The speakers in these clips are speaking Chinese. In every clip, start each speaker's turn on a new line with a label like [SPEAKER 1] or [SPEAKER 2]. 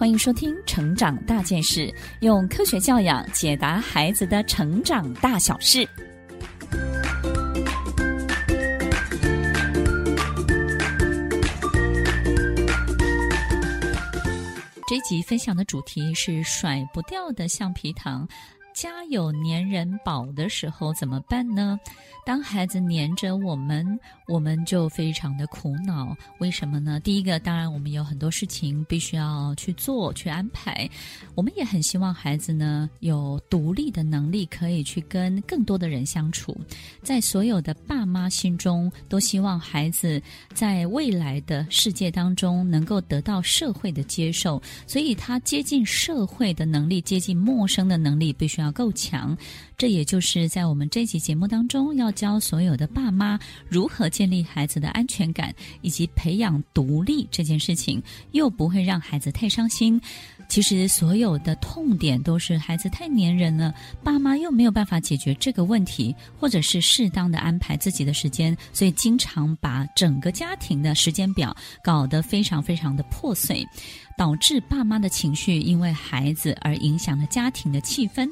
[SPEAKER 1] 欢迎收听《成长大件事》，用科学教养解答孩子的成长大小事。这一集分享的主题是甩不掉的橡皮糖。家有粘人宝的时候怎么办呢？当孩子黏着我们，我们就非常的苦恼。为什么呢？第一个，当然我们有很多事情必须要去做、去安排。我们也很希望孩子呢有独立的能力，可以去跟更多的人相处。在所有的爸妈心中，都希望孩子在未来的世界当中能够得到社会的接受，所以他接近社会的能力、接近陌生的能力必须要够强。这也就是在我们这期节目当中要教所有的爸妈如何建立孩子的安全感，以及培养独立这件事情，又不会让孩子太伤心。其实所有的痛点都是孩子太黏人了，爸妈又没有办法解决这个问题，或者是适当的安排自己的时间，所以经常把整个家庭的时间表搞得非常非常的破碎，导致爸妈的情绪因为孩子而影响了家庭的气氛。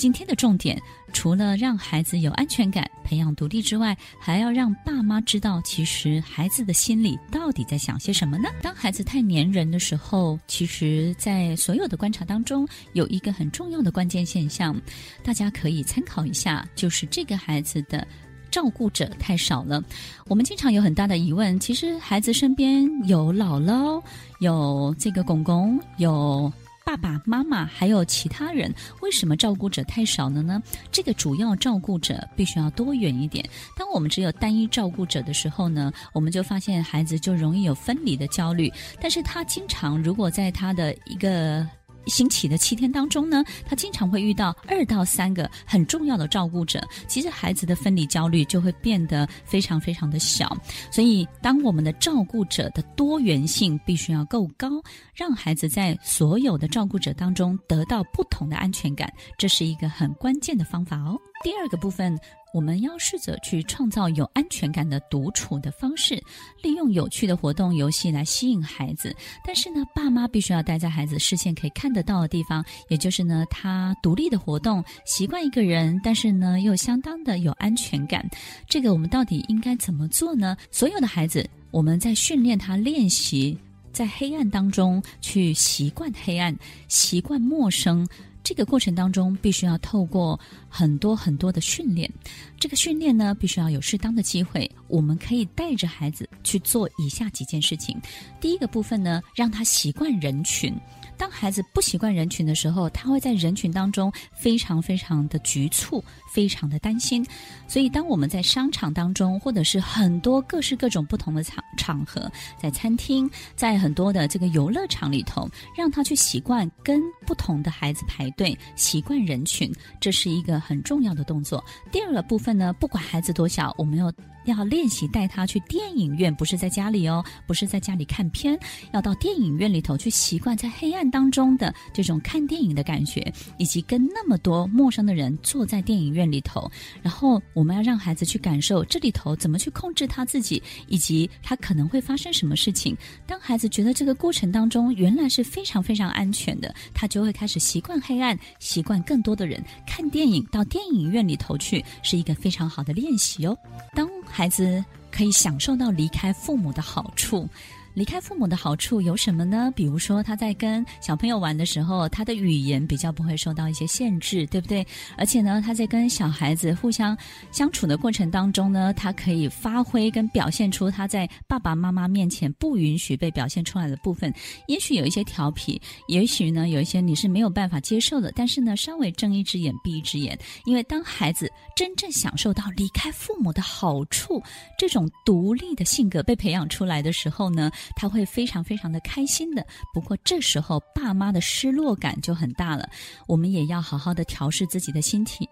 [SPEAKER 1] 今天的重点，除了让孩子有安全感、培养独立之外，还要让爸妈知道，其实孩子的心里到底在想些什么呢？当孩子太黏人的时候，其实，在所有的观察当中，有一个很重要的关键现象，大家可以参考一下，就是这个孩子的照顾者太少了。我们经常有很大的疑问，其实孩子身边有姥姥，有这个公公，有。爸爸妈妈还有其他人，为什么照顾者太少了呢？这个主要照顾者必须要多远一点。当我们只有单一照顾者的时候呢，我们就发现孩子就容易有分离的焦虑。但是他经常如果在他的一个星期的七天当中呢，他经常会遇到二到三个很重要的照顾者。其实孩子的分离焦虑就会变得非常非常的小。所以，当我们的照顾者的多元性必须要够高，让孩子在所有的照顾者当中得到不同的安全感，这是一个很关键的方法哦。第二个部分。我们要试着去创造有安全感的独处的方式，利用有趣的活动、游戏来吸引孩子。但是呢，爸妈必须要待在孩子视线可以看得到的地方，也就是呢，他独立的活动，习惯一个人，但是呢，又相当的有安全感。这个我们到底应该怎么做呢？所有的孩子，我们在训练他练习在黑暗当中去习惯黑暗，习惯陌生。这个过程当中，必须要透过很多很多的训练。这个训练呢，必须要有适当的机会。我们可以带着孩子去做以下几件事情。第一个部分呢，让他习惯人群。当孩子不习惯人群的时候，他会在人群当中非常非常的局促，非常的担心。所以，当我们在商场当中，或者是很多各式各种不同的场场合，在餐厅，在很多的这个游乐场里头，让他去习惯跟不同的孩子排队，习惯人群，这是一个很重要的动作。第二个部分呢，不管孩子多小，我们要。要练练习带他去电影院，不是在家里哦，不是在家里看片，要到电影院里头去习惯在黑暗当中的这种看电影的感觉，以及跟那么多陌生的人坐在电影院里头。然后我们要让孩子去感受这里头怎么去控制他自己，以及他可能会发生什么事情。当孩子觉得这个过程当中原来是非常非常安全的，他就会开始习惯黑暗，习惯更多的人看电影，到电影院里头去是一个非常好的练习哦。当孩子可以享受到离开父母的好处。离开父母的好处有什么呢？比如说，他在跟小朋友玩的时候，他的语言比较不会受到一些限制，对不对？而且呢，他在跟小孩子互相相处的过程当中呢，他可以发挥跟表现出他在爸爸妈妈面前不允许被表现出来的部分。也许有一些调皮，也许呢，有一些你是没有办法接受的。但是呢，稍微睁一只眼闭一只眼，因为当孩子真正享受到离开父母的好处，这种独立的性格被培养出来的时候呢，他会非常非常的开心的，不过这时候爸妈的失落感就很大了。我们也要好好的调试自己的心情，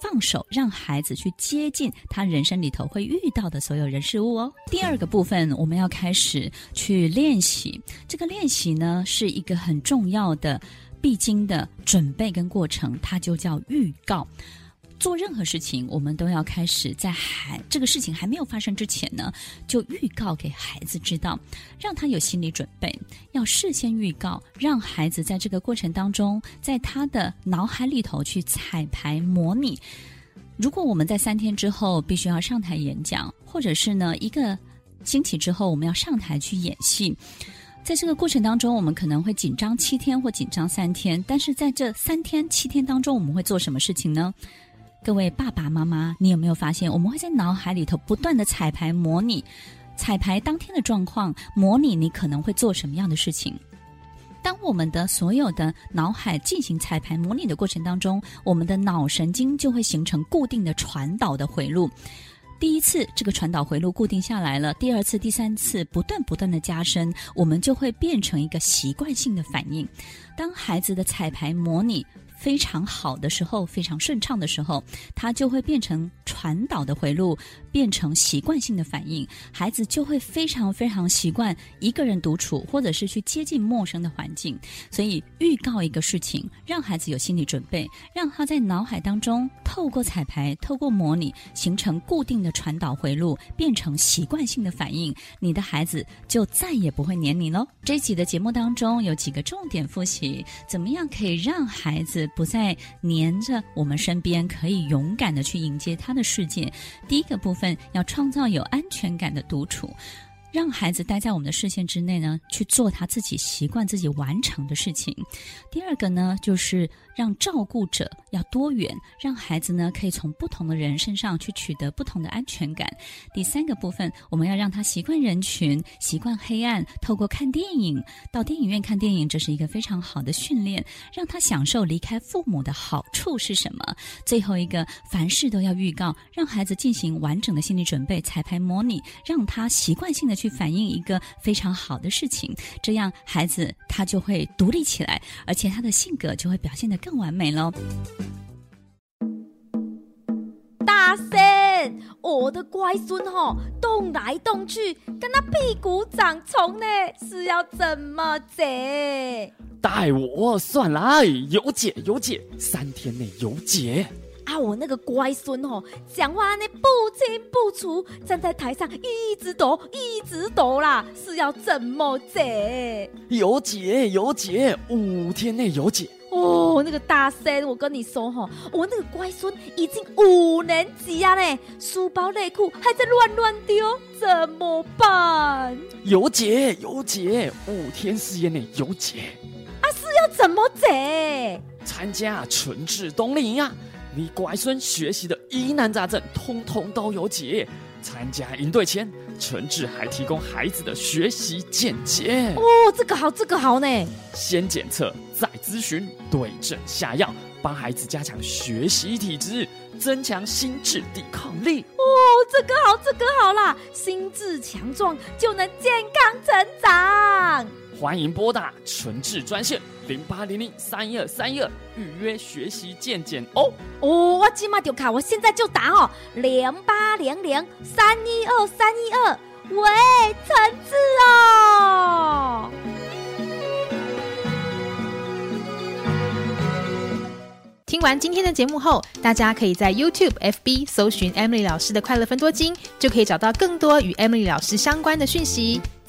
[SPEAKER 1] 放手让孩子去接近他人生里头会遇到的所有人事物哦。第二个部分，我们要开始去练习，这个练习呢是一个很重要的必经的准备跟过程，它就叫预告。做任何事情，我们都要开始在还这个事情还没有发生之前呢，就预告给孩子知道，让他有心理准备，要事先预告，让孩子在这个过程当中，在他的脑海里头去彩排模拟。如果我们在三天之后必须要上台演讲，或者是呢一个星期之后我们要上台去演戏。在这个过程当中，我们可能会紧张七天或紧张三天，但是在这三天七天当中，我们会做什么事情呢？各位爸爸妈妈，你有没有发现，我们会在脑海里头不断的彩排模拟，彩排当天的状况，模拟你可能会做什么样的事情。当我们的所有的脑海进行彩排模拟的过程当中，我们的脑神经就会形成固定的传导的回路。第一次这个传导回路固定下来了，第二次、第三次不断不断的加深，我们就会变成一个习惯性的反应。当孩子的彩排模拟非常好的时候，非常顺畅的时候，它就会变成传导的回路，变成习惯性的反应。孩子就会非常非常习惯一个人独处，或者是去接近陌生的环境。所以，预告一个事情，让孩子有心理准备，让他在脑海当中透过彩排、透过模拟，形成固定的传导回路，变成习惯性的反应。你的孩子就再也不会黏你喽。这一集的节目当中有几个重点复习，怎么样可以让孩子不再黏着我们身边，可以勇敢的去迎接他的世界。第一个部分要创造有安全感的独处。让孩子待在我们的视线之内呢，去做他自己习惯自己完成的事情。第二个呢，就是让照顾者要多元，让孩子呢可以从不同的人身上去取得不同的安全感。第三个部分，我们要让他习惯人群，习惯黑暗，透过看电影，到电影院看电影，这是一个非常好的训练，让他享受离开父母的好处是什么。最后一个，凡事都要预告，让孩子进行完整的心理准备，彩排模拟，让他习惯性的。去反映一个非常好的事情，这样孩子他就会独立起来，而且他的性格就会表现得更完美喽。
[SPEAKER 2] 大声，我的乖孙吼，动来动去，跟他屁股长虫呢，是要怎么解？
[SPEAKER 3] 带我算来，有解有解，三天内有解。
[SPEAKER 2] 啊，我那个乖孙哦，讲话呢不清站在台上一直抖，一直抖啦，是要怎么解？
[SPEAKER 3] 有解有解，五天内有解。
[SPEAKER 2] 哦，那个大仙，我跟你说哈，我那个乖孙已经五年级啊嘞，书包内裤还在乱乱丢，怎么办？
[SPEAKER 3] 有解有解，五天时间内有解。
[SPEAKER 2] 啊，是要怎么解？
[SPEAKER 3] 参加春至冬令营啊！你乖孙学习的疑难杂症，通通都有解。参加营队前，诚志还提供孩子的学习见解。
[SPEAKER 2] 哦，这个好，这个好呢。
[SPEAKER 3] 先检测，再咨询，对症下药，帮孩子加强学习体质，增强心智抵抗力。
[SPEAKER 2] 哦，这个好，这个好啦，心智强壮就能健康成长。
[SPEAKER 3] 欢迎拨打纯智专线。零八零零三一二三一二预约学习健检哦
[SPEAKER 2] 哦，我今嘛就卡，我现在就打哦，零八零零三一二三一二，喂，诚挚哦。
[SPEAKER 4] 听完今天的节目后，大家可以在 YouTube、FB 搜寻 Emily 老师的快乐分多金，就可以找到更多与 Emily 老师相关的讯息。